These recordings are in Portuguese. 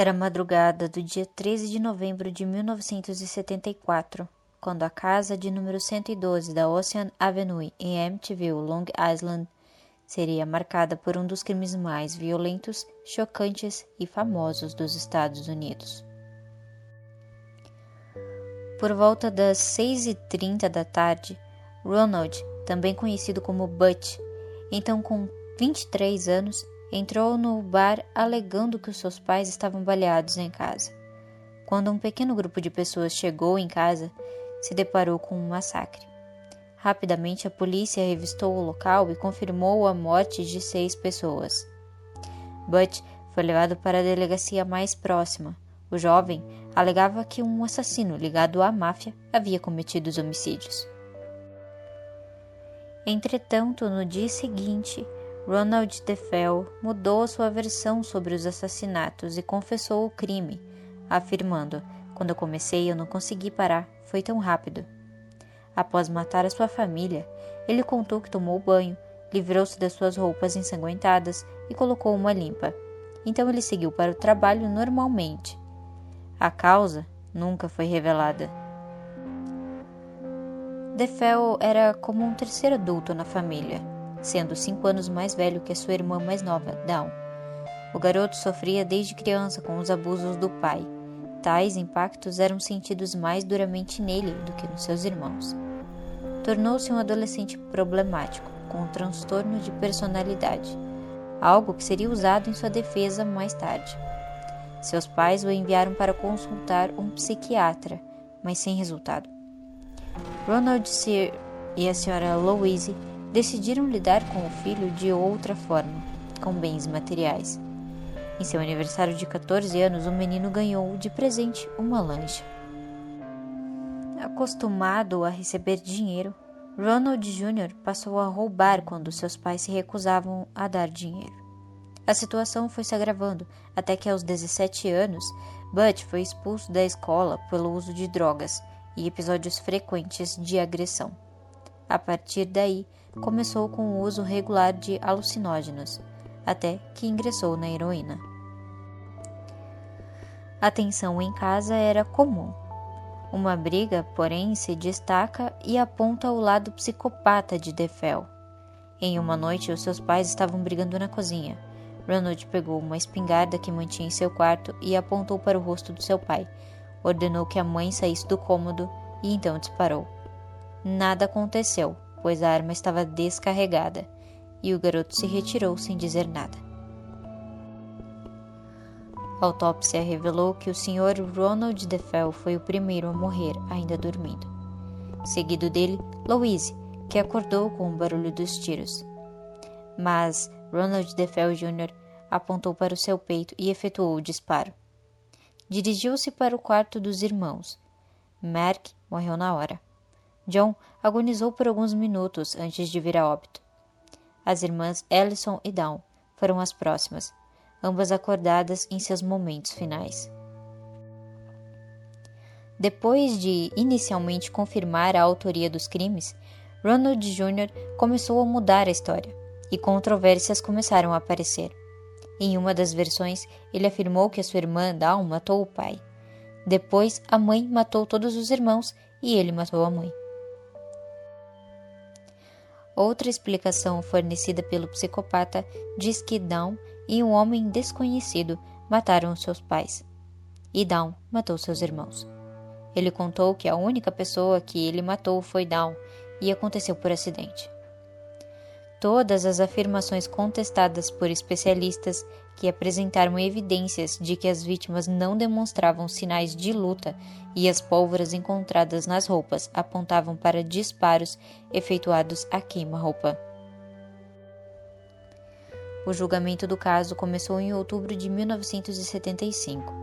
Era madrugada do dia 13 de novembro de 1974, quando a casa de número 112 da Ocean Avenue em Amityville, Long Island, seria marcada por um dos crimes mais violentos, chocantes e famosos dos Estados Unidos. Por volta das 6h30 da tarde, Ronald, também conhecido como Butch, então com 23 anos, entrou no bar alegando que os seus pais estavam baleados em casa. Quando um pequeno grupo de pessoas chegou em casa, se deparou com um massacre. Rapidamente, a polícia revistou o local e confirmou a morte de seis pessoas. Butch foi levado para a delegacia mais próxima. O jovem alegava que um assassino ligado à máfia havia cometido os homicídios. Entretanto, no dia seguinte, Ronald DeFell mudou sua versão sobre os assassinatos e confessou o crime, afirmando: Quando eu comecei, eu não consegui parar, foi tão rápido. Após matar a sua família, ele contou que tomou banho, livrou-se das suas roupas ensanguentadas e colocou uma limpa. Então ele seguiu para o trabalho normalmente. A causa nunca foi revelada. DeFell era como um terceiro adulto na família sendo cinco anos mais velho que a sua irmã mais nova, Dawn. O garoto sofria desde criança com os abusos do pai. Tais impactos eram sentidos mais duramente nele do que nos seus irmãos. Tornou-se um adolescente problemático, com um transtorno de personalidade, algo que seria usado em sua defesa mais tarde. Seus pais o enviaram para consultar um psiquiatra, mas sem resultado. Ronald Sear e a senhora Louise decidiram lidar com o filho de outra forma, com bens materiais. Em seu aniversário de 14 anos, o menino ganhou de presente uma lancha. Acostumado a receber dinheiro, Ronald Jr. passou a roubar quando seus pais se recusavam a dar dinheiro. A situação foi se agravando até que, aos 17 anos, Butch foi expulso da escola pelo uso de drogas e episódios frequentes de agressão. A partir daí, começou com o uso regular de alucinógenos, até que ingressou na heroína. A tensão em casa era comum. Uma briga, porém, se destaca e aponta o lado psicopata de Defel. Em uma noite, os seus pais estavam brigando na cozinha. Ronald pegou uma espingarda que mantinha em seu quarto e apontou para o rosto do seu pai. Ordenou que a mãe saísse do cômodo e então disparou. Nada aconteceu, pois a arma estava descarregada, e o garoto se retirou sem dizer nada. A autópsia revelou que o Sr. Ronald DeFell foi o primeiro a morrer, ainda dormindo. Seguido dele, Louise, que acordou com o barulho dos tiros. Mas Ronald DeFell Jr. apontou para o seu peito e efetuou o disparo. Dirigiu-se para o quarto dos irmãos. Mark morreu na hora. John agonizou por alguns minutos antes de vir a óbito. As irmãs Ellison e Dawn foram as próximas, ambas acordadas em seus momentos finais. Depois de inicialmente confirmar a autoria dos crimes, Ronald Jr. começou a mudar a história e controvérsias começaram a aparecer. Em uma das versões, ele afirmou que a sua irmã Dawn matou o pai. Depois, a mãe matou todos os irmãos e ele matou a mãe. Outra explicação fornecida pelo psicopata diz que Dawn e um homem desconhecido mataram seus pais. E Dawn matou seus irmãos. Ele contou que a única pessoa que ele matou foi Dawn e aconteceu por acidente. Todas as afirmações contestadas por especialistas que apresentaram evidências de que as vítimas não demonstravam sinais de luta e as pólvoras encontradas nas roupas apontavam para disparos efetuados a queima-roupa. O julgamento do caso começou em outubro de 1975,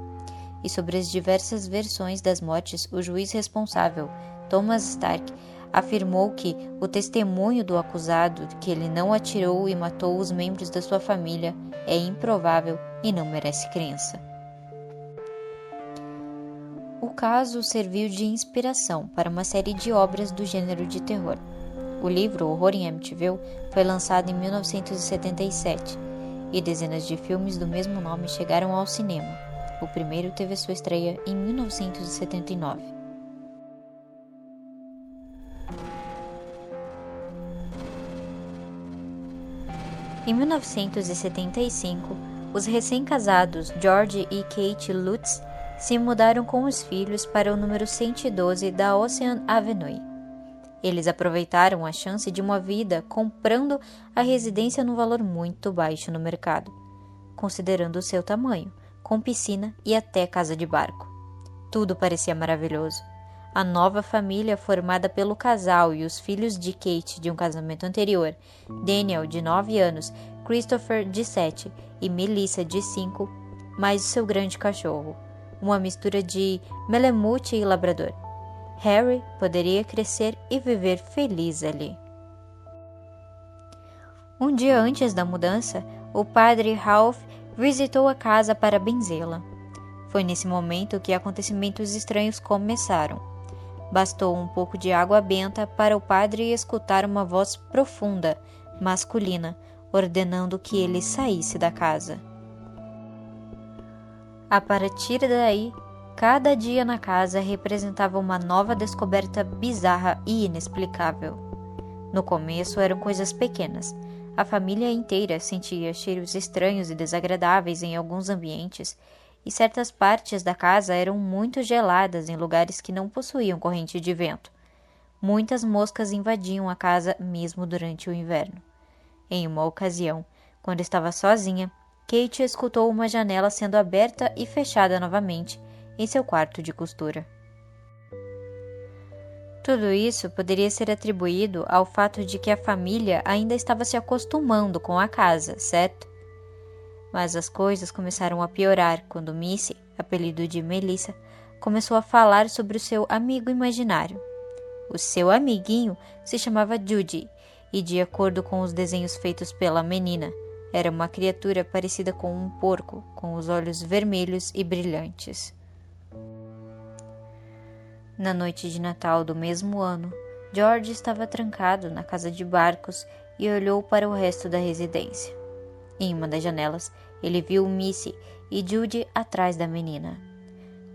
e sobre as diversas versões das mortes, o juiz responsável, Thomas Stark, afirmou que o testemunho do acusado que ele não atirou e matou os membros da sua família é improvável e não merece crença. O caso serviu de inspiração para uma série de obras do gênero de terror. O livro Horror em Amityville foi lançado em 1977 e dezenas de filmes do mesmo nome chegaram ao cinema. O primeiro teve sua estreia em 1979. Em 1975, os recém-casados George e Kate Lutz se mudaram com os filhos para o número 112 da Ocean Avenue. Eles aproveitaram a chance de uma vida comprando a residência num valor muito baixo no mercado, considerando o seu tamanho, com piscina e até casa de barco. Tudo parecia maravilhoso. A nova família, formada pelo casal e os filhos de Kate de um casamento anterior, Daniel, de 9 anos, Christopher, de 7 e Melissa, de 5, mais o seu grande cachorro, uma mistura de Melemute e Labrador. Harry poderia crescer e viver feliz ali. Um dia antes da mudança, o padre Ralph visitou a casa para benzê-la. Foi nesse momento que acontecimentos estranhos começaram. Bastou um pouco de água benta para o padre escutar uma voz profunda, masculina, ordenando que ele saísse da casa. A partir daí, cada dia na casa representava uma nova descoberta bizarra e inexplicável. No começo eram coisas pequenas. A família inteira sentia cheiros estranhos e desagradáveis em alguns ambientes, e certas partes da casa eram muito geladas em lugares que não possuíam corrente de vento. Muitas moscas invadiam a casa mesmo durante o inverno. Em uma ocasião, quando estava sozinha, Kate escutou uma janela sendo aberta e fechada novamente em seu quarto de costura. Tudo isso poderia ser atribuído ao fato de que a família ainda estava se acostumando com a casa, certo? Mas as coisas começaram a piorar quando Missy, apelido de Melissa, começou a falar sobre o seu amigo imaginário. O seu amiguinho se chamava Judy, e de acordo com os desenhos feitos pela menina, era uma criatura parecida com um porco, com os olhos vermelhos e brilhantes. Na noite de Natal do mesmo ano, George estava trancado na casa de barcos e olhou para o resto da residência. Em uma das janelas, ele viu Missy e Judy atrás da menina.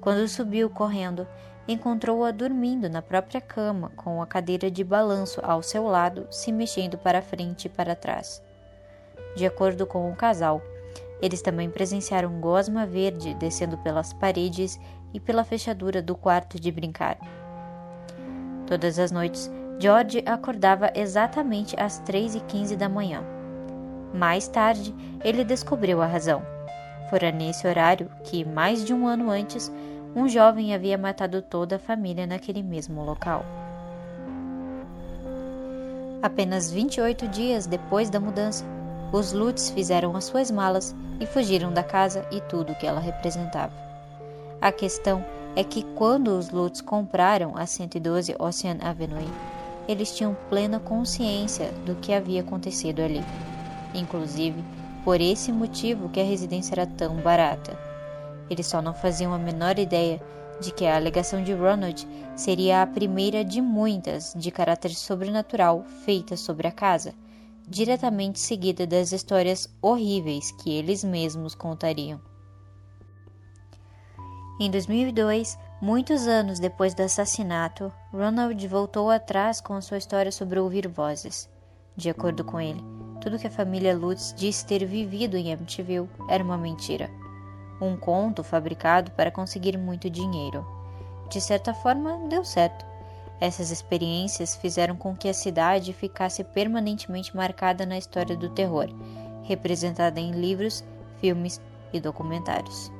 Quando subiu correndo, encontrou-a dormindo na própria cama, com a cadeira de balanço ao seu lado, se mexendo para frente e para trás. De acordo com o casal, eles também presenciaram gosma verde descendo pelas paredes e pela fechadura do quarto de brincar. Todas as noites, George acordava exatamente às 3 e 15 da manhã. Mais tarde, ele descobriu a razão. Fora nesse horário que, mais de um ano antes, um jovem havia matado toda a família naquele mesmo local. Apenas 28 dias depois da mudança, os Lutz fizeram as suas malas e fugiram da casa e tudo que ela representava. A questão é que quando os Lutz compraram a 112 Ocean Avenue, eles tinham plena consciência do que havia acontecido ali. Inclusive, por esse motivo que a residência era tão barata. Eles só não faziam a menor ideia de que a alegação de Ronald seria a primeira de muitas de caráter sobrenatural feitas sobre a casa diretamente seguida das histórias horríveis que eles mesmos contariam. Em 2002, muitos anos depois do assassinato, Ronald voltou atrás com sua história sobre ouvir vozes. De acordo com ele, tudo que a família Lutz disse ter vivido em Amityville era uma mentira. Um conto fabricado para conseguir muito dinheiro. De certa forma, deu certo. Essas experiências fizeram com que a cidade ficasse permanentemente marcada na história do terror, representada em livros, filmes e documentários.